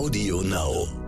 Audio Now.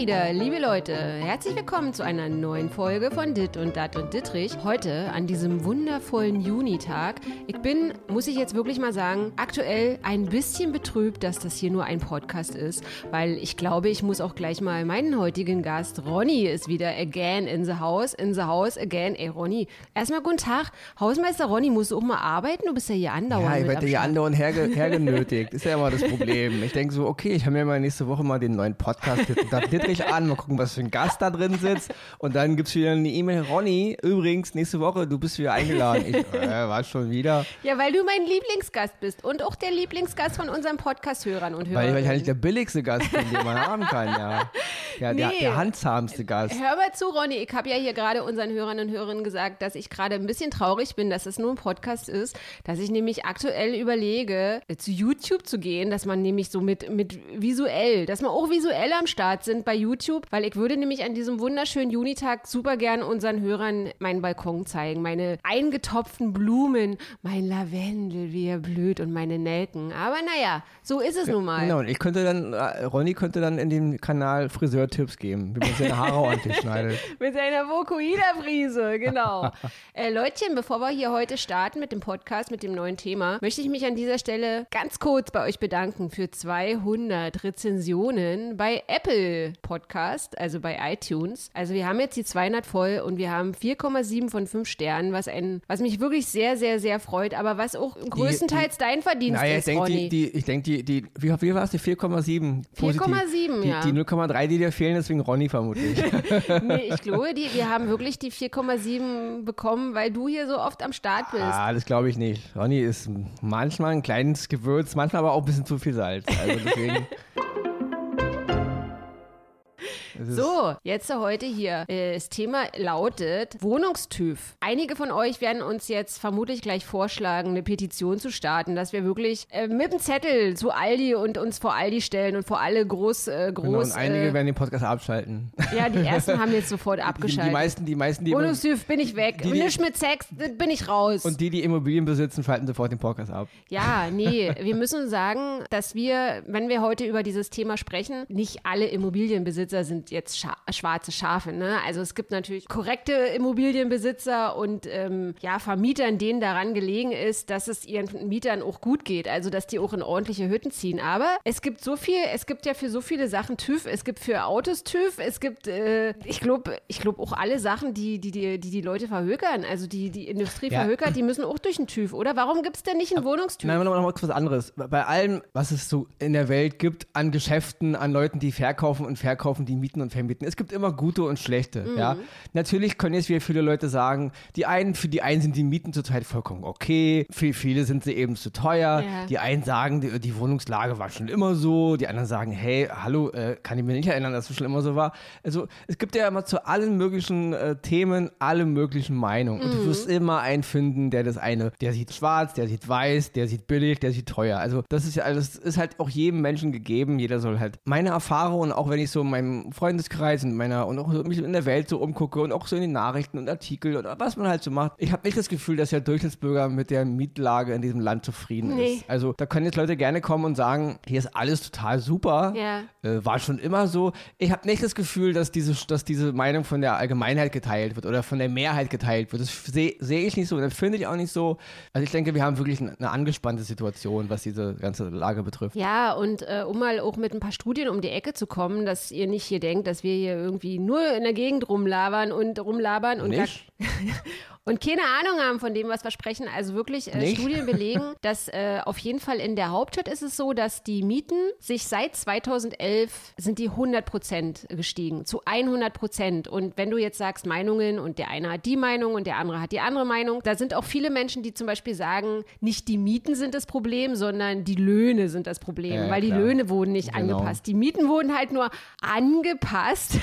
Wieder, liebe Leute. Herzlich willkommen zu einer neuen Folge von Dit und Dat und Dittrich. Heute an diesem wundervollen Junitag. Ich bin, muss ich jetzt wirklich mal sagen, aktuell ein bisschen betrübt, dass das hier nur ein Podcast ist, weil ich glaube, ich muss auch gleich mal meinen heutigen Gast, Ronny, ist wieder again in the house, in the house again. Ey, Ronny, erstmal guten Tag. Hausmeister Ronny, musst du auch mal arbeiten? Du bist ja hier andauernd. Ja, ich werde hier andauernd herge hergenötigt. Ist ja immer das Problem. Ich denke so, okay, ich höre mir mal nächste Woche mal den neuen Podcast mit David Dittrich an, mal gucken, was für ein Gast da drin sitzt. Und dann gibt's wieder eine E-Mail, Ronny, übrigens, nächste Woche, du bist wieder eingeladen. Ich, äh, war schon wieder. Ja, weil du mein Lieblingsgast bist und auch der Lieblingsgast von unseren Podcast-Hörern und Weil, weil ich halt der billigste Gast bin, den man haben kann, ja. Ja, der, Nee. der handzahmste Gast. Hör mal zu, Ronny. Ich habe ja hier gerade unseren Hörern und Hörerinnen gesagt, dass ich gerade ein bisschen traurig bin, dass es nur ein Podcast ist, dass ich nämlich aktuell überlege, äh, zu YouTube zu gehen, dass man nämlich so mit, mit visuell, dass man auch visuell am Start sind bei YouTube, weil ich würde nämlich an diesem wunderschönen Junitag super gern unseren Hörern meinen Balkon zeigen, meine eingetopften Blumen, mein Lavendel, wie er blüht und meine Nelken. Aber naja, so ist es nun mal. Genau, und ich könnte dann, äh, Ronny könnte dann in dem Kanal Friseurtipps geben, wie man seine Haare ordentlich schneidet. Mit seiner Vokuhila-Frise, genau. äh, Leutchen, bevor wir hier heute starten mit dem Podcast, mit dem neuen Thema, möchte ich mich an dieser Stelle ganz kurz bei euch bedanken für 200 Rezensionen bei Apple Podcast, also bei iTunes. Also wir haben jetzt die 200 voll und wir haben 4,7 von 5 Sternen, was, ein, was mich wirklich sehr, sehr, sehr freut, aber was auch größtenteils dein Verdienst Naja, ich ist, denke, Ronny. die, die, ich denk, die, die, wie, wie war es, die 4,7? positiv. 4,7, die, ja. Die 0,3, die dir fehlen, deswegen Ronny vermutlich. nee, ich glaube, die, wir haben wirklich die 4,7 bekommen, weil du hier so oft am Start bist. ah, das glaube ich nicht. Ronny ist manchmal ein kleines Gewürz, manchmal aber auch ein bisschen zu viel Salz. Also deswegen. So, jetzt heute hier. Äh, Das Thema lautet Wohnungstyp. Einige von euch werden uns jetzt vermutlich gleich vorschlagen, eine Petition zu starten, dass wir wirklich äh, mit dem Zettel zu Aldi und uns vor Aldi stellen und vor alle groß, äh, groß. Genau, und einige äh, werden den Podcast abschalten. ja, die ersten haben jetzt sofort Die, abgeschaltet. die meisten, die meisten, die Wohnungstyp bin ich weg. Die- die- Nicht mit Sex, bin ich raus. und die, die Immobilien besitzen, schalten sofort den Podcast ab. Ja, nee, wir müssen sagen, dass wir, wenn wir heute über dieses Thema sprechen, nicht alle Immobilienbesitzer sind jetzt scha schwarze Schafe. Ne? Also es gibt natürlich korrekte Immobilienbesitzer und ähm, ja, Vermietern, denen daran gelegen ist, dass es ihren Mietern auch gut geht, also dass die auch in ordentliche Hütten ziehen. Aber es gibt so viel, es gibt ja für so viele Sachen TÜV, es gibt für Autos TÜV, es gibt, äh, ich glaube, ich glaube auch alle Sachen, die die, die, die, die Leute verhökern, also die die Industrie Ja. verhökert, die müssen auch durch den TÜV, oder? Warum gibt es denn nicht einen Wohnungstyp? Nein, noch, noch mal was anderes. Bei allem, was es so in der Welt gibt, an Geschäften, an Leuten, die verkaufen und verkaufen, die mieten und vermieten, es gibt immer gute und schlechte. Mhm. Ja, natürlich können jetzt wieder viele Leute sagen, die einen, für die einen sind die Mieten zurzeit vollkommen okay, für viele sind sie eben zu teuer. Ja. Die einen sagen, die, die Wohnungslage war schon immer so. Die anderen sagen, hey, hallo, äh, kann ich mir nicht erinnern, dass es schon immer so war. Also es gibt ja immer zu allen möglichen äh, Themen alle möglichen Meinungen. Und du wirst immer einen finden, der das eine, der sieht schwarz, der sieht weiß, der sieht billig, der sieht teuer. Also das ist ja alles, ist halt auch jedem Menschen gegeben. Jeder soll halt meine Erfahrungen, auch wenn ich so in meinem Freundeskreis und meiner und auch so mich in der Welt so umgucke und auch so in den Nachrichten und Artikeln und was man halt so macht. Ich habe nicht das Gefühl, dass der Durchschnittsbürger mit der Mietlage in diesem Land zufrieden Nee. ist. Also da können jetzt Leute gerne kommen und sagen, hier ist alles total super. Ja. Äh, war schon immer so. Ich habe nicht das Gefühl, dass diese, dass diese Meinung von der Allgemeinheit geteilt wird oder von der Mehrheit geteilt wird. Das sehe seh ich nicht so, das finde ich auch nicht so. Also ich denke, wir haben wirklich eine, angespannte Situation, was diese ganze Lage betrifft. Ja, und äh, um mal auch mit ein paar Studien um die Ecke zu kommen, dass ihr nicht hier denkt, dass wir hier irgendwie nur in der Gegend rumlabern und rumlabern und, Nicht? und keine Ahnung haben von dem, was wir sprechen. Also wirklich äh? Studien belegen, dass äh, auf jeden Fall in der Hauptstadt ist es so, dass die Mieten sich seit 2011 sind die 100 Prozent gestiegen, zu 100 Prozent. Und wenn du jetzt sagst Meinungen und der eine hat die Meinung und der andere hat die andere Meinung, da sind auch viele Menschen, die zum Beispiel sagen, nicht die Mieten sind das Problem, sondern die Löhne sind das Problem, Ja, weil die klar. Löhne wurden nicht Genau. angepasst. Die Mieten wurden halt nur angepasst.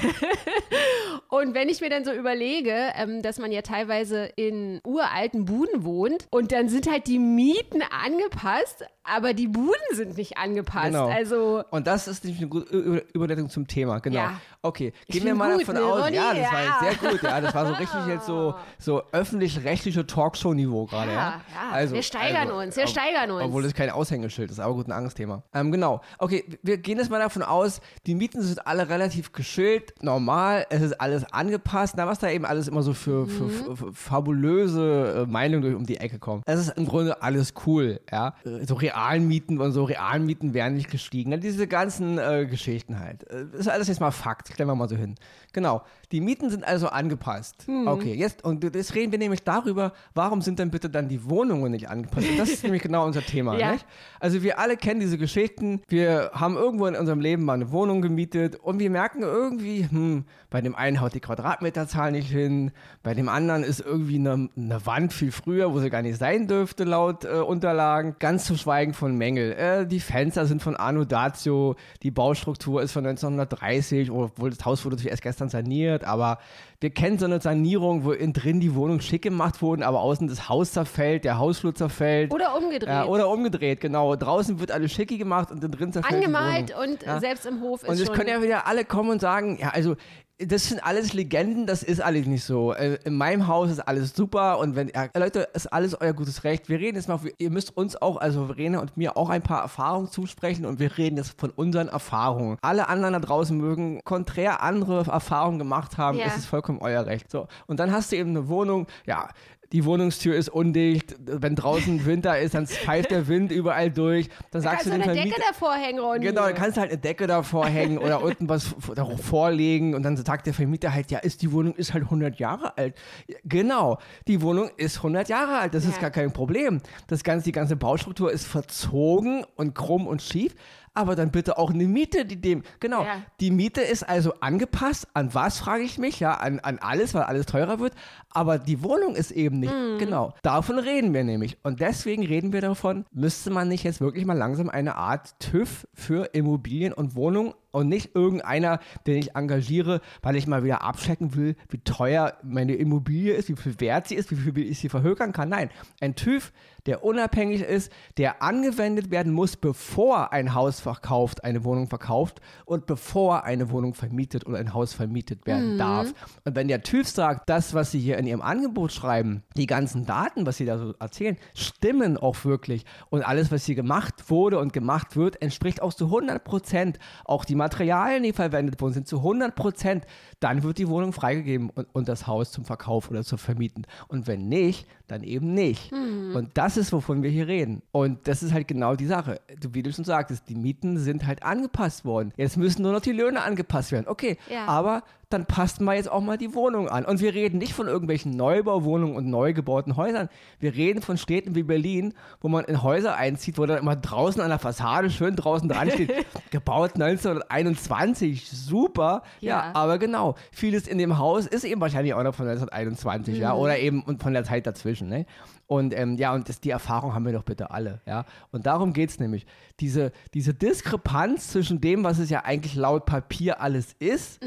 und wenn ich mir dann so überlege, ähm, dass man ja teilweise in uralten Buden wohnt und dann sind halt die Mieten angepasst, aber die Buden sind nicht angepasst. Genau. Also Und das ist nämlich eine gute Über- Überleitung zum Thema, genau. Ja. Okay, gehen wir mal gut, davon ne, aus. Ronny? Ja, das war Ja. jetzt sehr gut. Ja, das war so richtig jetzt so, so öffentlich-rechtliche Talkshow-Niveau gerade. Ja, Ja, ja. Wir steigern uns, wir ob- steigern uns. Obwohl das kein Aushängeschild ist, aber gut, ein anderes Thema. Ähm, genau. Okay, wir gehen jetzt mal davon aus, die Mieten sind alle relativ geschillt, normal, es ist alles angepasst. Na, was da eben alles immer so für, für, Mhm. für fabulöse äh, Meinungen durch um die Ecke kommen. Es ist im Grunde alles cool, ja. Äh, So Realmieten und so Realmieten werden nicht gestiegen. Ja, diese ganzen äh, Geschichten halt. Äh, ist alles jetzt mal Fakt, stellen wir mal so hin. Genau. Die Mieten sind also angepasst. Mhm. Okay, jetzt, und jetzt reden wir nämlich darüber, warum sind denn bitte dann die Wohnungen nicht angepasst? Und das ist nämlich genau unser Thema, Ja. nicht? Also wir alle kennen diese Geschichten. Wir haben irgendwo in unserem Leben mal eine Wohnung gemietet und wir merken irgendwie, hm, bei dem einen haut die Quadratmeterzahl nicht hin, bei dem anderen ist irgendwie eine, eine Wand viel früher, wo sie gar nicht sein dürfte, laut äh, Unterlagen. Ganz zu schweigen von Mängel. Äh, die Fenster sind von Anno Datio, die Baustruktur ist von 1930, obwohl das Haus wurde natürlich erst gestern saniert, aber wir kennen so eine Sanierung, wo innen drin die Wohnung schick gemacht wurde, aber außen das Haus zerfällt, der Hausflur zerfällt. oder umgedreht. Ja, oder umgedreht, genau. Draußen wird alles schicki gemacht und drin zerfällt Angemalt und Ja. selbst im Hof ist Und es können ja wieder alle kommen und sagen, ja, also das sind alles Legenden, das ist alles nicht so. Äh, In meinem Haus ist alles super und wenn, ja, Leute, ist alles euer gutes Recht. Wir reden jetzt mal, ihr müsst uns auch, also Verena und mir auch ein paar Erfahrungen zusprechen und wir reden jetzt von unseren Erfahrungen. Alle anderen da draußen mögen konträr andere Erfahrungen gemacht haben, Ja. es ist vollkommen euer Recht. So. Und dann hast du eben eine Wohnung, ja, die Wohnungstür ist undicht, wenn draußen Winter ist, dann pfeift der Wind überall durch. Dann sagst Kannst du du dem eine Vermieter, Decke davor hängen, Ronny? Genau, dann kannst du halt eine Decke davor hängen oder unten was vorlegen und dann sagt der Vermieter halt, ja, ist die Wohnung ist halt 100 Jahre alt. Genau, die Wohnung ist 100 Jahre alt, das ist Ja. gar kein Problem. Das ganze, die ganze Baustruktur ist verzogen und krumm und schief, aber dann bitte auch eine Miete, die dem, genau, Ja. die Miete ist also angepasst, an was frage ich mich, ja, an, an alles, weil alles teurer wird, aber die Wohnung ist eben nicht, Mhm. genau, davon reden wir nämlich. Und deswegen reden wir davon, müsste man nicht jetzt wirklich mal langsam eine Art TÜV für Immobilien und Wohnungen und nicht irgendeiner, den ich engagiere, weil ich mal wieder abchecken will, wie teuer meine Immobilie ist, wie viel wert sie ist, wie viel ich sie verhökern kann. Nein, ein TÜV, der unabhängig ist, der angewendet werden muss, bevor ein Haus verkauft, eine Wohnung verkauft und bevor eine Wohnung vermietet oder ein Haus vermietet werden darf. Und wenn der TÜV sagt, das, was sie hier in ihrem Angebot schreiben, die ganzen Daten, was sie da so erzählen, stimmen auch wirklich und alles, was hier gemacht wurde und gemacht wird, entspricht auch zu 100 Prozent. Auch die Materialien, die verwendet wurden, sind zu 100 Prozent. Dann wird die Wohnung freigegeben und, und das Haus zum Verkauf oder zu vermieten. Und wenn nicht, dann eben nicht. Und das ist, wovon wir hier reden. Und das ist halt genau die Sache. Du, wie du schon sagtest, die Mieten sind halt angepasst worden. Jetzt müssen nur noch die Löhne angepasst werden. Okay, Ja. aber dann passt mal jetzt auch mal die Wohnung an. Und wir reden nicht von irgendwelchen Neubauwohnungen und neu gebauten Häusern. Wir reden von Städten wie Berlin, wo man in Häuser einzieht, wo dann immer draußen an der Fassade schön draußen dran steht, gebaut 1921, super. Ja. Ja. aber genau, vieles in dem Haus ist eben wahrscheinlich auch noch von 1921, ja, oder eben und von der Zeit dazwischen, ne? Und ähm, ja, und das, die Erfahrung haben wir doch bitte alle, ja. Und darum geht es nämlich. Diese, diese Diskrepanz zwischen dem, was es ja eigentlich laut Papier alles ist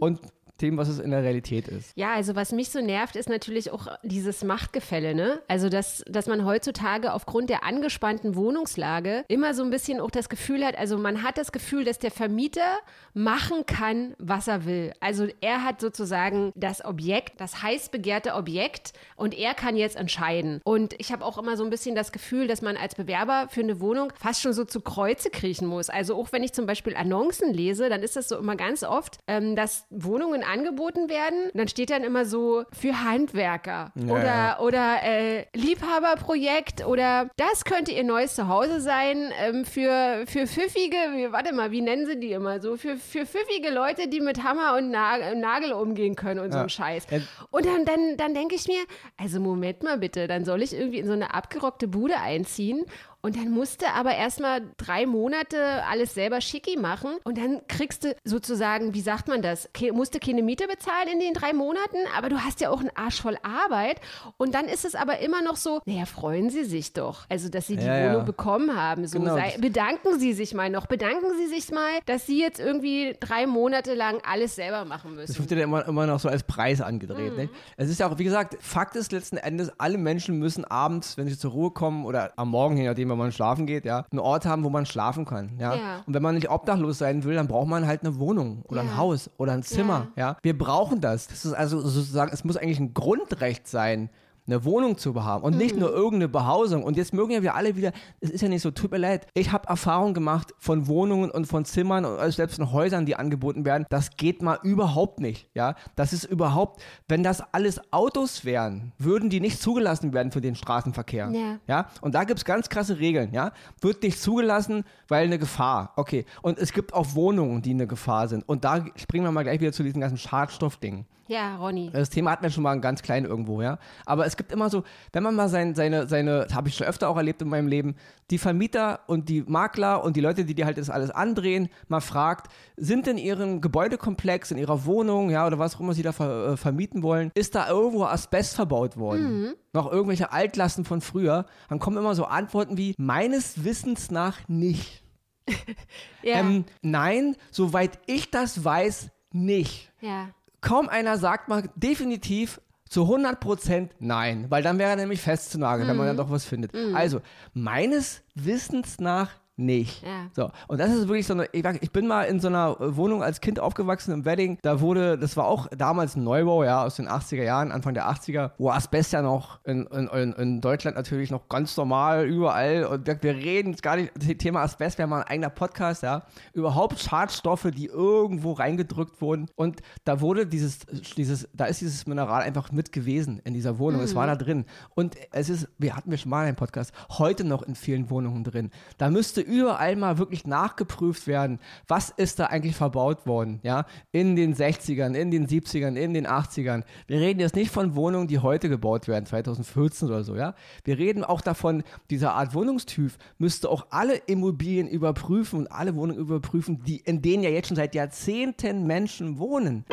und dem, was es in der Realität ist. Ja, also was mich so nervt, ist natürlich auch dieses Machtgefälle, ne? Also, dass, dass man heutzutage aufgrund der angespannten Wohnungslage immer so ein bisschen auch das Gefühl hat, also man hat das Gefühl, dass der Vermieter machen kann, was er will. Also er hat sozusagen das Objekt, das heiß begehrte Objekt und er kann jetzt entscheiden. Und ich habe auch immer so ein bisschen das Gefühl, dass man als Bewerber für eine Wohnung fast schon so zu Kreuze kriechen muss. Also auch wenn ich zum Beispiel Annoncen lese, dann ist das so immer ganz oft, ähm, dass Wohnungen angeboten werden. Dann steht dann immer so für Handwerker Ja, oder, ja. oder äh, Liebhaberprojekt oder das könnte ihr neues Zuhause sein ähm, für, für pfiffige, wie, warte mal, wie nennen sie die immer so? Für, für pfiffige Leute, die mit Hammer und Nagel, Nagel umgehen können und so Ja. ein Scheiß. Ja. Und dann, dann, dann denke ich mir, also Moment mal bitte, dann soll ich irgendwie in so eine abgerockte Bude einziehen Und dann musste aber erstmal drei Monate alles selber schicki machen und dann kriegst du sozusagen, wie sagt man das, ke musste keine Miete bezahlen in den drei Monaten, aber du hast ja auch einen Arsch voll Arbeit und dann ist es aber immer noch so, naja, freuen Sie sich doch, also dass Sie die Ja, ja. Wohnung bekommen haben. So Genau. sei, bedanken Sie sich mal noch, bedanken Sie sich mal, dass Sie jetzt irgendwie drei Monate lang alles selber machen Das müssen. wird ja immer, immer noch so als Preis angedreht. Mhm. Ne? Es ist ja auch, wie gesagt, Fakt ist letzten Endes, alle Menschen müssen abends, wenn sie zur Ruhe kommen oder am Morgen, je nachdem, wenn man schlafen geht, ja, einen Ort haben, wo man schlafen kann. Ja? Ja. Und wenn man nicht obdachlos sein will, dann braucht man halt eine Wohnung oder ein Ja. Haus oder ein Zimmer. Ja. Wir brauchen das. Das ist also sozusagen, es muss eigentlich ein Grundrecht sein. Eine Wohnung zu haben und nicht nur irgendeine Behausung. Und jetzt mögen ja wir alle wieder, es ist ja nicht so, tut mir leid. Ich habe Erfahrung gemacht von Wohnungen und von Zimmern und also selbst von Häusern, die angeboten werden. Das geht mal überhaupt nicht. Ja, das ist überhaupt, wenn das alles Autos wären, würden die nicht zugelassen werden für den Straßenverkehr. Ja. Ja, und da gibt es ganz krasse Regeln, ja. Wird nicht zugelassen, weil eine Gefahr. Okay. Und es gibt auch Wohnungen, die eine Gefahr sind. Und da springen wir mal gleich wieder zu diesen ganzen Schadstoffdingen. Ja, Ronny. Das Thema hatten wir schon mal ganz klein irgendwo, ja. Aber es gibt immer so, wenn man mal sein, seine, seine, habe ich schon öfter auch erlebt in meinem Leben, die Vermieter und die Makler und die Leute, die dir halt das alles andrehen, mal fragt, sind in ihrem Gebäudekomplex, in ihrer Wohnung, ja, oder was auch immer sie da ver, äh, vermieten wollen, ist da irgendwo Asbest verbaut worden? Noch irgendwelche Altlasten von früher? Dann kommen immer so Antworten wie, meines Wissens nach nicht. Ja. Ähm, nein, soweit ich das weiß, nicht ja. Kaum einer sagt mal definitiv zu 100% nein, weil dann wäre er nämlich festzunageln, wenn man Mhm. dann doch was findet. Also, meines Wissens nach nicht. Ja. So, und das ist wirklich so eine, ich, bin mal in so einer Wohnung als Kind aufgewachsen im Wedding, da wurde, das war auch damals ein Neubau, ja, aus den 80er Jahren, Anfang der 80er, wo Asbest ja noch in, in, in, Deutschland natürlich noch ganz normal überall. Und wir, wir reden jetzt gar nicht, das Thema Asbest wäre mal ein eigener Podcast, ja, überhaupt Schadstoffe, die irgendwo reingedrückt wurden. Und da wurde dieses, dieses, da ist dieses Mineral einfach mit gewesen in dieser Wohnung, es war da drin. Und es ist, wir hatten wir schon mal einen Podcast, heute noch in vielen Wohnungen drin. Da müsste überall mal wirklich nachgeprüft werden, was ist da eigentlich verbaut worden, ja, in den 60ern, in den 70ern, in den 80ern. Wir reden jetzt nicht von Wohnungen, die heute gebaut werden, 2014 oder so, ja. Wir reden auch davon, dieser Art Wohnungstyp müsste auch alle Immobilien überprüfen und alle Wohnungen überprüfen, die, in denen ja jetzt schon seit Jahrzehnten Menschen wohnen.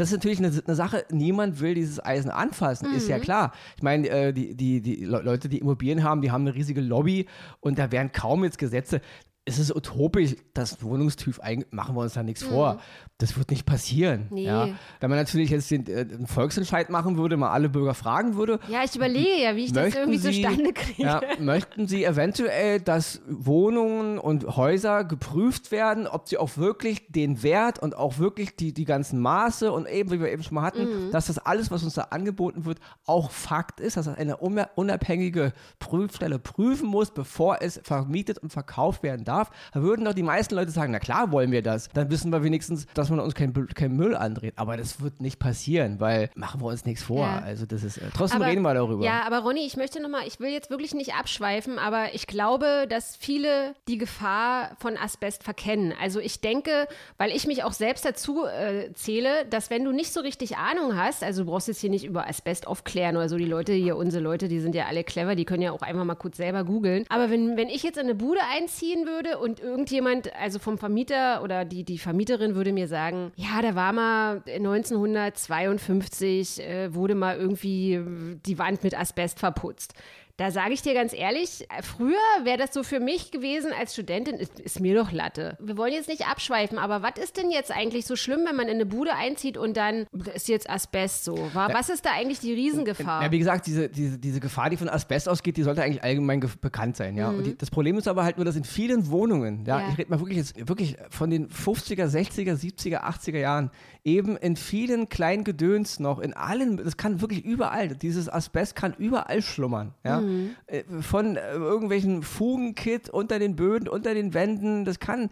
Das ist natürlich eine, eine Sache, niemand will dieses Eisen anfassen, ist ja klar. Ich meine, äh, die, die, die Le- Leute, die Immobilien haben, die haben eine riesige Lobby und da werden kaum jetzt Gesetze. Es ist utopisch, das Wohnungstyp, eigentlich machen wir uns da nichts vor. Das wird nicht passieren. Nee. Ja. Wenn man natürlich jetzt den, äh, einen Volksentscheid machen würde, mal alle Bürger fragen würde, Ja, ich überlege ja, wie ich das irgendwie Sie- zustande kriege. ja, möchten Sie eventuell, dass Wohnungen und Häuser geprüft werden, ob sie auch wirklich den Wert und auch wirklich die, die ganzen Maße und eben, wie wir eben schon mal hatten, Mhm. dass das alles, was uns da angeboten wird, auch Fakt ist, dass das eine unab- unabhängige Prüfstelle prüfen muss, bevor es vermietet und verkauft werden darf. Da würden doch die meisten Leute sagen, na klar wollen wir das. Dann wissen wir wenigstens, dass man uns kein, kein Müll andreht. Aber das wird nicht passieren, weil machen wir uns nichts vor. Ja. Also das ist, äh, trotzdem Aber- reden wir darüber. Ja, aber Ronny, ich möchte nochmal, ich will jetzt wirklich nicht abschweifen, aber ich glaube, dass viele die Gefahr von Asbest verkennen. Also ich denke, weil ich mich auch selbst dazu äh, zähle, dass wenn du nicht so richtig Ahnung hast, also du brauchst jetzt hier nicht über Asbest aufklären oder so, die Leute hier, unsere Leute, die sind ja alle clever, die können ja auch einfach mal kurz selber googeln. Aber wenn, wenn ich jetzt in eine Bude einziehen würde und irgendjemand, also vom Vermieter oder die, die Vermieterin würde mir sagen, ja, da war mal 1952, äh, wurde mal irgendwie äh, die Wand mit Asbest verputzt. Da sage ich dir ganz ehrlich, früher wäre das so für mich gewesen als Studentin, ist, ist mir doch Latte. Wir wollen jetzt nicht abschweifen, aber was ist denn jetzt eigentlich so schlimm, wenn man in eine Bude einzieht und dann ist jetzt Asbest so? Wa- Was ist da eigentlich die Riesengefahr? Ja, wie gesagt, diese, diese, diese Gefahr, die von Asbest ausgeht, die sollte eigentlich allgemein ge- bekannt sein, ja. Und die, das Problem ist aber halt nur, dass in vielen Wohnungen, ja, Ja. ich rede mal wirklich jetzt wirklich von den 50er, 60er, 70er, 80er Jahren, eben in vielen kleinen Gedöns noch, in allen, das kann wirklich überall, dieses Asbest kann überall schlummern, ja. Äh, Von äh, irgendwelchen Fugenkit unter den Böden, unter den Wänden, das kann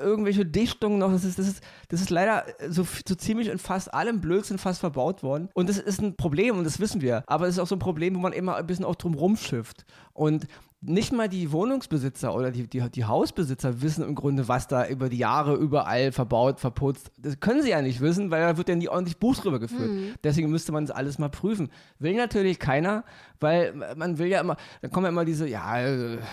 irgendwelche Dichtungen noch, das ist, das ist, das ist leider so, so ziemlich in fast allem Blödsinn fast verbaut worden. Und das ist ein Problem und das wissen wir. Aber es ist auch so ein Problem, wo man immer ein bisschen auch drum rumschifft. Und nicht mal die Wohnungsbesitzer oder die, die, die Hausbesitzer wissen im Grunde, was da über die Jahre überall verbaut, verputzt. Das können sie ja nicht wissen, weil da wird ja nie ordentlich Buch drüber geführt. Mhm. Deswegen müsste man das alles mal prüfen. Will natürlich keiner, weil man will ja immer, dann kommen ja immer diese, ja,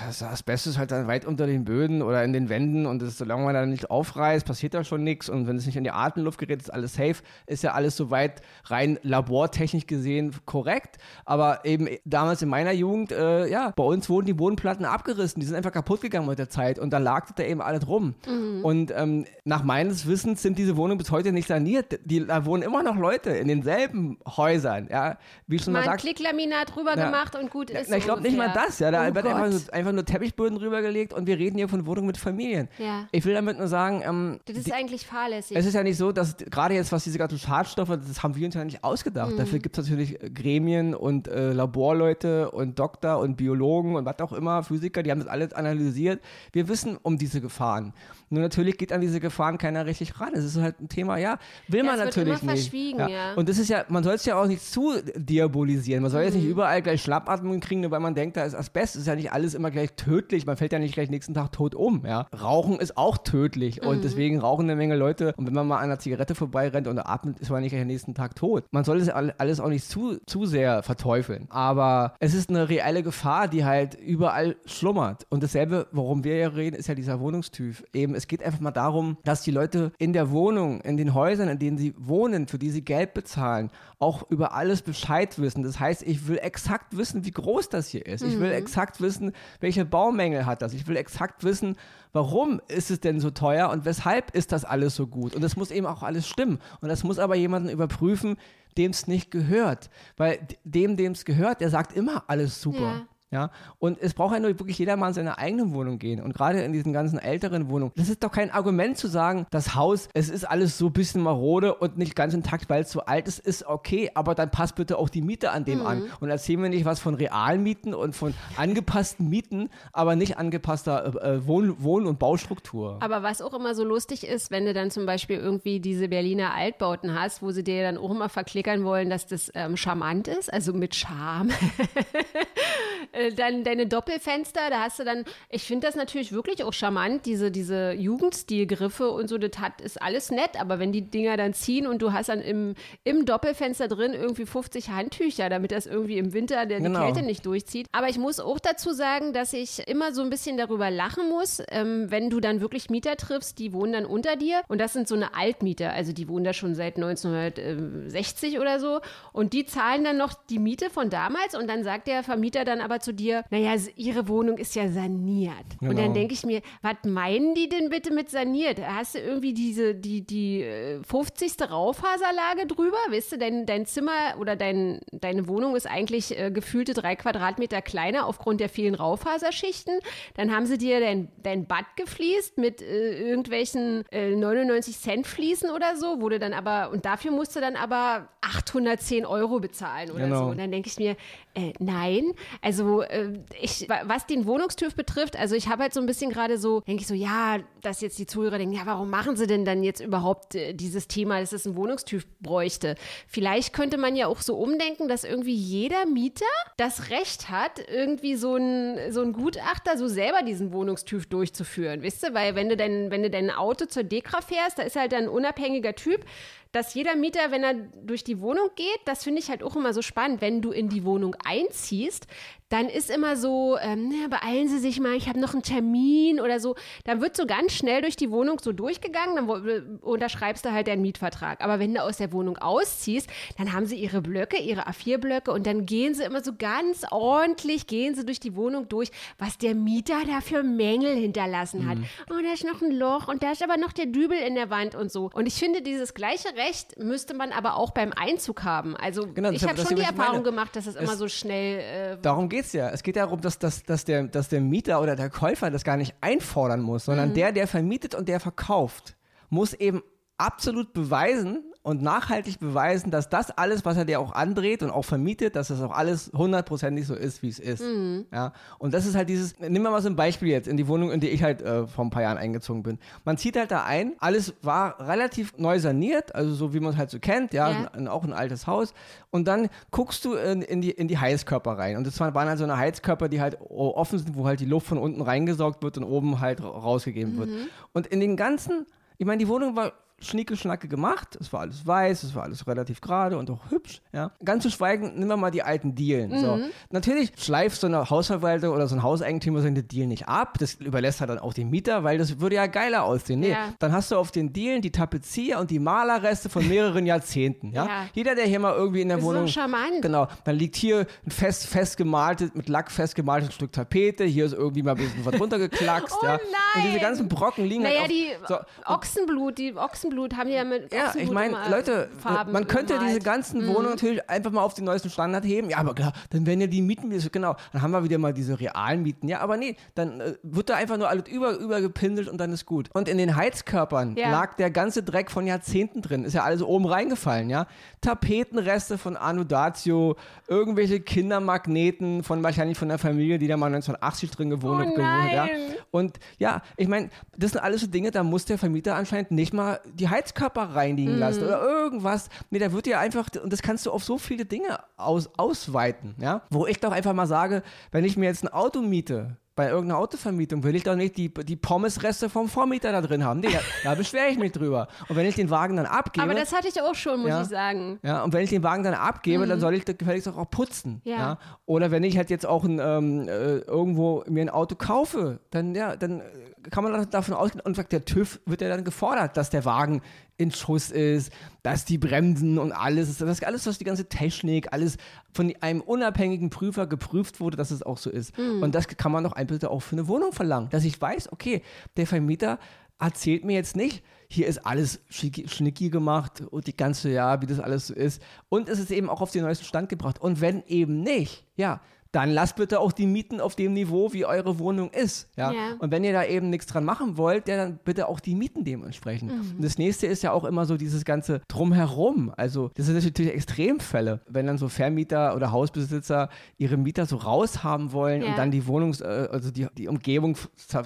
das Asbest ist halt dann weit unter den Böden oder in den Wänden und das, solange man da nicht aufreißt, passiert da schon nichts und wenn es nicht in die Atemluft gerät, ist alles safe, ist ja alles soweit rein labortechnisch gesehen korrekt, aber eben damals in meiner Jugend, äh, ja, bei uns wurden die Bodenplatten abgerissen, die sind einfach kaputt gegangen mit der Zeit und da lag da eben alles rum mhm. und ähm, nach meines Wissens sind diese Wohnungen bis heute nicht saniert, die, da wohnen immer noch Leute in denselben Häusern, ja, wie schon mal, mal sagt. Klicklaminat drüber drüber ja. gemacht und gut ist. Na, ich glaube nicht mal das, ja. Da oh wird einfach, so, einfach, nur Teppichböden rübergelegt und wir reden hier von Wohnungen mit Familien. Ja. Ich will damit nur sagen, ähm, das ist die, eigentlich fahrlässig. Es ist ja nicht so, dass gerade jetzt, was diese ganzen Schadstoffe, das haben wir uns ja nicht ausgedacht. Mhm. Dafür gibt es natürlich Gremien und äh, Laborleute und Doktor und Biologen und was auch immer, Physiker, die haben das alles analysiert. Wir wissen um diese Gefahren. Nur natürlich geht an diese Gefahren keiner richtig ran. Es ist halt ein Thema, ja, will ja, man natürlich nicht. Ja. Ja. Und das ist ja, man soll es ja auch nicht zu diabolisieren. Man soll mhm. jetzt nicht mhm. überall gleich Schnappatmung kriegen, nur weil man denkt, da ist Asbest. Das ist ja nicht alles immer gleich tödlich. Man fällt ja nicht gleich nächsten Tag tot um. Ja. Rauchen ist auch tödlich mhm. und deswegen rauchen eine Menge Leute. Und wenn man mal an einer Zigarette vorbeirennt und atmet, ist man nicht gleich am nächsten Tag tot. Man soll das alles auch nicht zu, zu sehr verteufeln. Aber es ist eine reelle Gefahr, die halt überall schlummert. Und dasselbe, worum wir ja reden, ist ja dieser Wohnungstyp. Eben, es geht einfach mal darum, dass die Leute in der Wohnung, in den Häusern, in denen sie wohnen, für die sie Geld bezahlen, auch über alles Bescheid wissen. Das heißt, ich will exakt wissen, wie groß das hier ist. Mhm. Ich will mhm. exakt wissen, welche Baumängel hat das. Ich will exakt wissen, warum ist es denn so teuer und weshalb ist das alles so gut. Und das muss eben auch alles stimmen. Und das muss aber jemanden überprüfen, dem es nicht gehört. Weil dem, dem es gehört, der sagt immer alles super. Ja. Ja, und es braucht ja nur wirklich jeder mal in seine eigene Wohnung gehen. Und gerade in diesen ganzen älteren Wohnungen, das ist doch kein Argument zu sagen, das Haus, es ist alles so ein bisschen marode und nicht ganz intakt, weil es zu alt ist, ist okay, aber dann passt bitte auch die Miete an dem mhm. an. Und erzählen wir nicht was von realen Mieten und von angepassten Mieten, aber nicht angepasster äh, äh, Wohn-, Wohn und Baustruktur. Aber was auch immer so lustig ist, wenn du dann zum Beispiel irgendwie diese Berliner Altbauten hast, wo sie dir dann auch immer verklickern wollen, dass das ähm, charmant ist, also mit Charme. Äh, dann deine Doppelfenster, da hast du dann, ich finde das natürlich wirklich auch charmant, diese, diese Jugendstilgriffe und so, das hat, ist alles nett, aber wenn die Dinger dann ziehen und du hast dann im, im Doppelfenster drin irgendwie 50 Handtücher, damit das irgendwie im Winter der, genau. die Kälte nicht durchzieht. Aber ich muss auch dazu sagen, dass ich immer so ein bisschen darüber lachen muss, ähm, wenn du dann wirklich Mieter triffst, die wohnen dann unter dir und das sind so eine Altmieter, also die wohnen da schon seit 1960 oder so und die zahlen dann noch die Miete von damals und dann sagt der Vermieter dann aber zu dir, naja, ihre Wohnung ist ja saniert. Genau. Und dann genau. denke ich mir, was meinen die denn bitte mit saniert? Hast du irgendwie diese, die, die 50. Äh, Raufaserlage drüber? Weißt du, dein, dein Zimmer oder dein, deine Wohnung ist eigentlich äh, gefühlte drei Quadratmeter kleiner aufgrund der vielen Raufaserschichten. Dann haben sie dir dein, dein Bad gefliest mit äh, irgendwelchen äh, 99 Cent Fliesen oder so, wurde dann aber, und dafür musst du dann aber 810 Euro bezahlen oder genau. so. Und dann denke ich mir, äh, nein, also äh, ich, was den Wohnungstyp betrifft, also ich habe halt so ein bisschen gerade so, denke ich so, ja, dass jetzt die Zuhörer denken, ja, warum machen sie denn dann jetzt überhaupt äh, dieses Thema, dass es einen Wohnungstyp bräuchte? Vielleicht könnte man ja auch so umdenken, dass irgendwie jeder Mieter das Recht hat, irgendwie so ein, so ein Gutachter so selber diesen Wohnungstyp durchzuführen, wisst ihr? Weil wenn du dein, wenn du dein Auto zur Dekra fährst, da ist halt ein unabhängiger Typ, dass jeder Mieter, wenn er durch die Wohnung geht, das finde ich halt auch immer so spannend, wenn du in die Wohnung einziehst, dann ist immer so, ähm, ja, beeilen Sie sich mal, ich habe noch einen Termin oder so. Dann wird so ganz schnell durch die Wohnung so durchgegangen, dann unterschreibst du halt deinen Mietvertrag. Aber wenn du aus der Wohnung ausziehst, dann haben sie ihre Blöcke, ihre A4-Blöcke und dann gehen sie immer so ganz ordentlich, gehen sie durch die Wohnung durch, was der Mieter da für Mängel hinterlassen hat. Mhm. Oh, da ist noch ein Loch und da ist aber noch der Dübel in der Wand und so. Und ich finde, dieses gleiche Recht müsste man aber auch beim Einzug haben. Also genau, ich habe schon die Erfahrung meine. gemacht, dass es, es immer so schnell. Äh, darum geht es ja. Es geht darum, dass, dass, dass, der, dass der Mieter oder der Käufer das gar nicht einfordern muss, sondern mhm. der, der vermietet und der verkauft, muss eben absolut beweisen, und nachhaltig beweisen, dass das alles, was er dir auch andreht und auch vermietet, dass das auch alles hundertprozentig so ist, wie es ist. Mhm. Ja, und das ist halt dieses, nehmen wir mal so ein Beispiel jetzt in die Wohnung, in die ich halt äh, vor ein paar Jahren eingezogen bin. Man zieht halt da ein, alles war relativ neu saniert, also so wie man es halt so kennt, ja, ja. Ein, auch ein altes Haus. Und dann guckst du in, in, die, in die Heizkörper rein. Und das waren halt so eine Heizkörper, die halt offen sind, wo halt die Luft von unten reingesaugt wird und oben halt rausgegeben mhm. wird. Und in den ganzen ich meine, die Wohnung war schnicke Schnacke gemacht. Es war alles weiß, es war alles relativ gerade und auch hübsch. Ja. Ganz zu schweigen, nehmen wir mal die alten Dielen. Mhm. So. Natürlich schleift so eine Hausverwalter oder so ein Hauseigentümer seine Dielen nicht ab. Das überlässt er dann auch den Mieter, weil das würde ja geiler aussehen. Nee, ja. dann hast du auf den Dielen die Tapezier und die Malerreste von mehreren Jahrzehnten. Ja? ja? Jeder, der hier mal irgendwie in der das Wohnung. Ist so charmant. Genau. Dann liegt hier ein fest, festgemaltes, mit Lack festgemaltes Stück Tapete. Hier ist irgendwie mal ein bisschen was runtergeklackst. oh ja. nein! Und diese ganzen Brocken liegen naja, halt die so, Ochsenblut, die Ochsenblut haben die ja mit ja, ich meine, Leute, Farben man könnte diese ganzen mhm. Wohnungen natürlich einfach mal auf den neuesten Standard heben. Ja, aber klar, dann werden ja die Mieten wieder so, genau. Dann haben wir wieder mal diese realen Mieten. Ja, aber nee, dann äh, wird da einfach nur alles über, übergepindelt und dann ist gut. Und in den Heizkörpern ja. lag der ganze Dreck von Jahrzehnten drin. Ist ja alles oben reingefallen, ja. Tapetenreste von Anudatio, irgendwelche Kindermagneten von wahrscheinlich von der Familie, die da mal 1980 drin gewohnt, oh hat. Ja. Und ja, ich meine, das sind alles so Dinge, da muss der Vermieter anscheinend nicht mal die Heizkörper reinigen lassen oder irgendwas. Nee, da wird ja einfach, und das kannst du auf so viele Dinge aus, ausweiten, ja. Wo ich doch einfach mal sage, wenn ich mir jetzt ein Auto miete, bei irgendeiner Autovermietung will ich doch nicht die, die Pommesreste vom Vormieter da drin haben. Nee, da, da beschwere ich mich drüber. Und wenn ich den Wagen dann abgebe. Aber das hatte ich auch schon, muss ja, ich sagen. Ja, und wenn ich den Wagen dann abgebe, mhm. dann soll ich gefälligst auch putzen. Ja. ja. Oder wenn ich halt jetzt auch ein, ähm, äh, irgendwo mir ein Auto kaufe, dann, ja, dann kann man davon ausgehen, und sagt, der TÜV wird ja dann gefordert, dass der Wagen in Schuss ist, dass die Bremsen und alles, das alles, was die ganze Technik, alles von einem unabhängigen Prüfer geprüft wurde, dass es auch so ist. Mhm. Und das kann man doch einfach auch für eine Wohnung verlangen, dass ich weiß, okay, der Vermieter erzählt mir jetzt nicht, hier ist alles schnicki gemacht und die ganze, ja, wie das alles so ist. Und es ist eben auch auf den neuesten Stand gebracht. Und wenn eben nicht, ja, dann lasst bitte auch die Mieten auf dem Niveau, wie eure Wohnung ist. Ja? ja. Und wenn ihr da eben nichts dran machen wollt, ja, dann bitte auch die Mieten dementsprechend. Mhm. Und das nächste ist ja auch immer so dieses ganze Drumherum. Also, das sind natürlich Extremfälle, wenn dann so Vermieter oder Hausbesitzer ihre Mieter so raushaben wollen ja. und dann die Wohnung, äh, also die, die Umgebung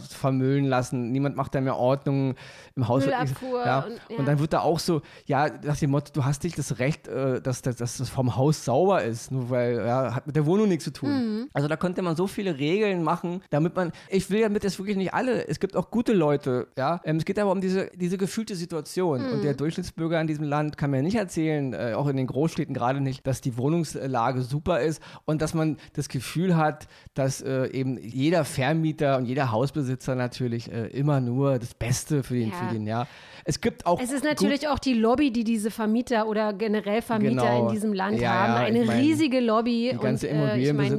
vermüllen lassen. Niemand macht da mehr Ordnung im Haus. Müllabfuhr ja. Und, ja. und, dann wird da auch so, ja, nach dem Motto, du hast nicht das Recht, äh, dass, dass, dass das vom Haus sauber ist, nur weil, ja, hat mit der Wohnung nichts zu tun. Mhm. Also da könnte man so viele Regeln machen, damit man, ich will damit jetzt wirklich nicht alle, es gibt auch gute Leute, ja. Ähm, es geht aber um diese, diese gefühlte Situation. Mhm. Und der Durchschnittsbürger in diesem Land kann mir nicht erzählen, äh, auch in den Großstädten gerade nicht, dass die Wohnungslage super ist und dass man das Gefühl hat, dass äh, eben jeder Vermieter und jeder Hausbesitzer natürlich äh, immer nur das Beste für den, ja. für den, ja. Es gibt auch. Es ist natürlich auch die Lobby, die diese Vermieter oder generell Vermieter genau. in diesem Land ja, haben. Eine ich mein, riesige Lobby. Die ganze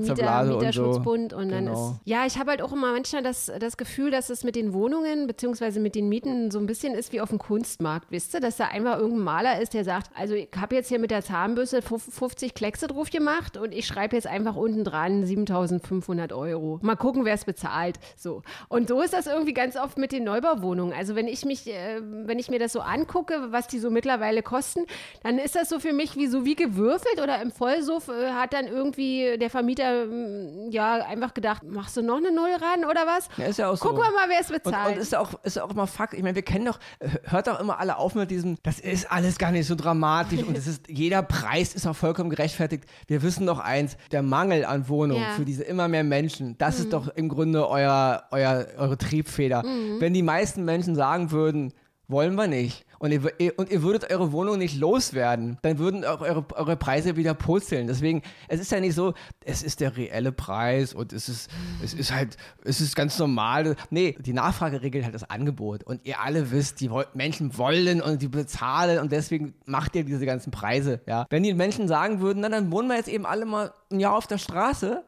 Immobilienbesitzerblase und so. Und dann genau. ist, ja, ich habe halt auch immer manchmal das, das Gefühl, dass es mit den Wohnungen beziehungsweise mit den Mieten so ein bisschen ist wie auf dem Kunstmarkt, wisst ihr? Dass da einfach irgendein Maler ist, der sagt, also ich habe jetzt hier mit der Zahnbürste 50 Kleckse drauf gemacht und ich schreibe jetzt einfach unten dran 7500 Euro. Mal gucken, wer es bezahlt. So. Und so ist das irgendwie ganz oft mit den Neubauwohnungen. Also wenn ich mich, äh, wenn wenn ich mir das so angucke, was die so mittlerweile kosten, dann ist das so für mich wie so wie gewürfelt oder im Vollsuff äh, hat dann irgendwie der Vermieter mm, ja einfach gedacht, machst du noch eine Null ran oder was? Ja, ist ja auch so. Gucken wir mal, wer es bezahlt. Und, und ist ja auch, ist auch immer Fakt. Ich meine, wir kennen doch, hört doch immer alle auf mit diesem, das ist alles gar nicht so dramatisch und es ist, jeder Preis ist auch vollkommen gerechtfertigt. Wir wissen doch eins, der Mangel an Wohnungen ja. für diese immer mehr Menschen, das mhm. ist doch im Grunde euer, euer, eure Triebfeder. Mhm. Wenn die meisten Menschen sagen würden, wollen wir nicht. Und ihr, und ihr würdet eure Wohnung nicht loswerden, dann würden auch eure, eure Preise wieder purzeln. Deswegen, es ist ja nicht so, es ist der reelle Preis und es ist, es ist halt, es ist ganz normal. Nee, die Nachfrage regelt halt das Angebot. Und ihr alle wisst, die Menschen wollen und die bezahlen und deswegen macht ihr diese ganzen Preise. Ja. Wenn die Menschen sagen würden, na, dann wohnen wir jetzt eben alle mal ein Jahr auf der Straße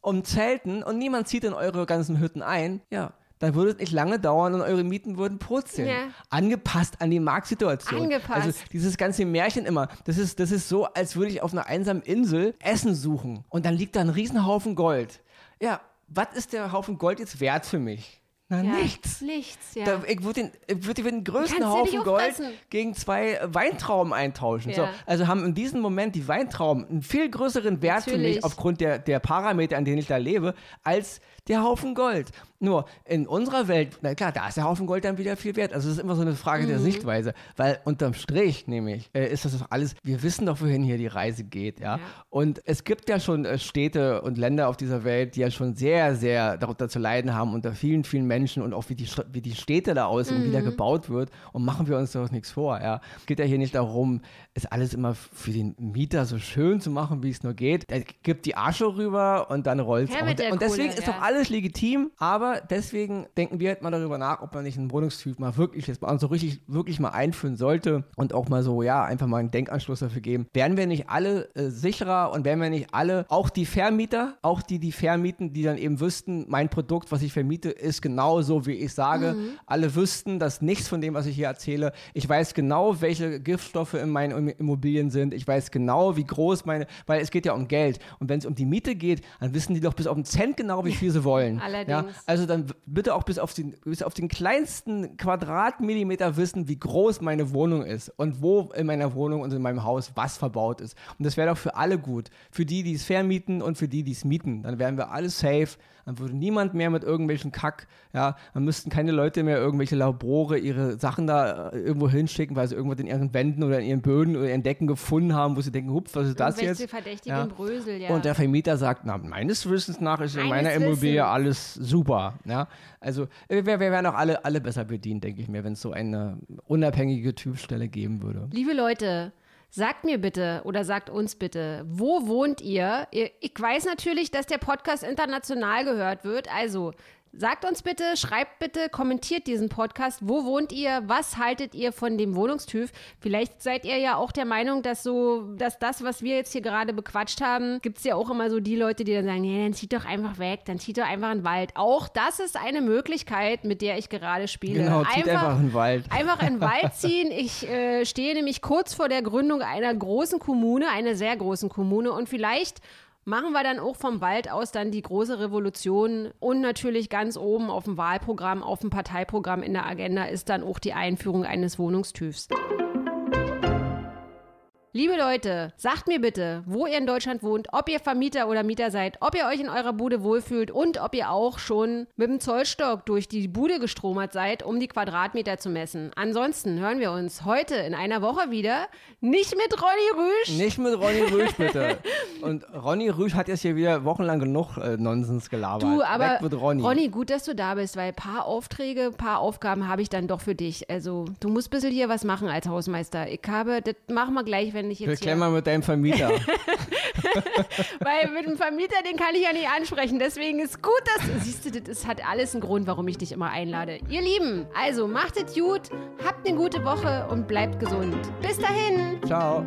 um Zelten und niemand zieht in eure ganzen Hütten ein, ja, dann würde es nicht lange dauern und eure Mieten würden purzeln. Ja. Angepasst an die Marktsituation. Angepasst. Also dieses ganze Märchen immer, das ist, das ist so, als würde ich auf einer einsamen Insel Essen suchen und dann liegt da ein Riesenhaufen Gold. Ja, was ist der Haufen Gold jetzt wert für mich? Na, Ja, nichts. Nichts, ja. Da, ich würde den, würd den größten Haufen Gold gegen zwei Weintrauben eintauschen. So, Ja. also haben in diesem Moment die Weintrauben einen viel größeren Wert für Natürlich. mich aufgrund der, der Parameter, an denen ich da lebe, als der Haufen Gold. Nur in unserer Welt, na klar, da ist der Haufen Gold dann wieder viel wert. Also es ist immer so eine Frage Mhm. der Sichtweise. Weil unterm Strich nämlich äh, ist das doch alles, wir wissen doch, wohin hier die Reise geht. Ja? Ja. Und es gibt ja schon äh, Städte und Länder auf dieser Welt, die ja schon sehr, sehr darunter zu leiden haben, unter vielen, vielen Menschen und auch wie die, wie die Städte da aussehen, wie da gebaut wird. Und machen wir uns doch nichts vor. Ja? Es geht ja hier nicht darum, es alles immer für den Mieter so schön zu machen, wie es nur geht. Er gibt die Asche rüber und dann rollt es. Mit Und, und deswegen Kohle, ist ja. doch alles legitim, aber deswegen denken wir halt mal darüber nach, ob man nicht einen Wohnungstyp mal wirklich jetzt mal so richtig, wirklich mal einführen sollte und auch mal so, ja, einfach mal einen Denkanschluss dafür geben. Wären wir nicht alle äh, sicherer und wären wir nicht alle, auch die Vermieter, auch die, die vermieten, die dann eben wüssten, mein Produkt, was ich vermiete, ist genau so, wie ich sage. Mhm. Alle wüssten, dass nichts von dem, was ich hier erzähle, ich weiß genau, welche Giftstoffe in meinen Immobilien sind. Ich weiß genau, wie groß meine, weil es geht ja um Geld. Und wenn es um die Miete geht, dann wissen die doch bis auf den Cent genau, wie viel sie wollen. Ja? Allerdings. Also dann bitte auch bis auf, den, bis auf den kleinsten Quadratmillimeter wissen, wie groß meine Wohnung ist und wo in meiner Wohnung und in meinem Haus was verbaut ist. Und das wäre doch für alle gut. Für die, die es vermieten und für die, die es mieten. Dann wären wir alle safe. Dann würde niemand mehr mit irgendwelchen Kack, ja, dann müssten keine Leute mehr irgendwelche Labore ihre Sachen da äh, irgendwo hinschicken, weil sie irgendwas in ihren Wänden oder in ihren Böden oder ihren Decken gefunden haben, wo sie denken, hups, was ist das jetzt? verdächtigen Ja. Brösel, ja. Und der Vermieter sagt, na, meines Wissens nach ist in Meines meiner Immobilie Wissens. alles super. Ja? Also äh, wir, wir wären auch alle, alle besser bedient, denke ich mir, wenn es so eine unabhängige Typstelle geben würde. Liebe Leute, sagt mir bitte oder sagt uns bitte, wo wohnt ihr? Ich weiß natürlich, dass der Podcast international gehört wird. Also sagt uns bitte, schreibt bitte, kommentiert diesen Podcast. Wo wohnt ihr? Was haltet ihr von dem Wohnungstyp? Vielleicht seid ihr ja auch der Meinung, dass so, dass das, was wir jetzt hier gerade bequatscht haben, gibt es ja auch immer so die Leute, die dann sagen, nee, dann zieht doch einfach weg, dann zieht doch einfach in den Wald. Auch das ist eine Möglichkeit, mit der ich gerade spiele. Genau, zieht einfach in den Wald. Einfach in den Wald ziehen. Ich äh, stehe nämlich kurz vor der Gründung einer großen Kommune, einer sehr großen Kommune. Und vielleicht machen wir dann auch vom Wald aus dann die große Revolution. Und natürlich ganz oben auf dem Wahlprogramm, auf dem Parteiprogramm in der Agenda ist dann auch die Einführung eines Wohnungstyps. Liebe Leute, sagt mir bitte, wo ihr in Deutschland wohnt, ob ihr Vermieter oder Mieter seid, ob ihr euch in eurer Bude wohlfühlt und ob ihr auch schon mit dem Zollstock durch die Bude gestromert seid, um die Quadratmeter zu messen. Ansonsten hören wir uns heute in einer Woche wieder. Nicht mit Ronny Rüsch. Nicht mit Ronny Rüsch, bitte. Und Ronny Rüsch hat jetzt hier wieder wochenlang genug äh, Nonsens gelabert. Du, aber Ronny. Ronny, gut, dass du da bist, weil ein paar Aufträge, ein paar Aufgaben habe ich dann doch für dich. Also, du musst ein bisschen hier was machen als Hausmeister. Ich habe, das machen wir gleich, wenn ich jetzt hier... mal mit deinem Vermieter. Weil mit dem Vermieter, den kann ich ja nicht ansprechen. Deswegen ist gut, dass. Siehst du, das hat alles einen Grund, warum ich dich immer einlade. Ihr Lieben, also macht es gut, habt eine gute Woche und bleibt gesund. Bis dahin. Ciao.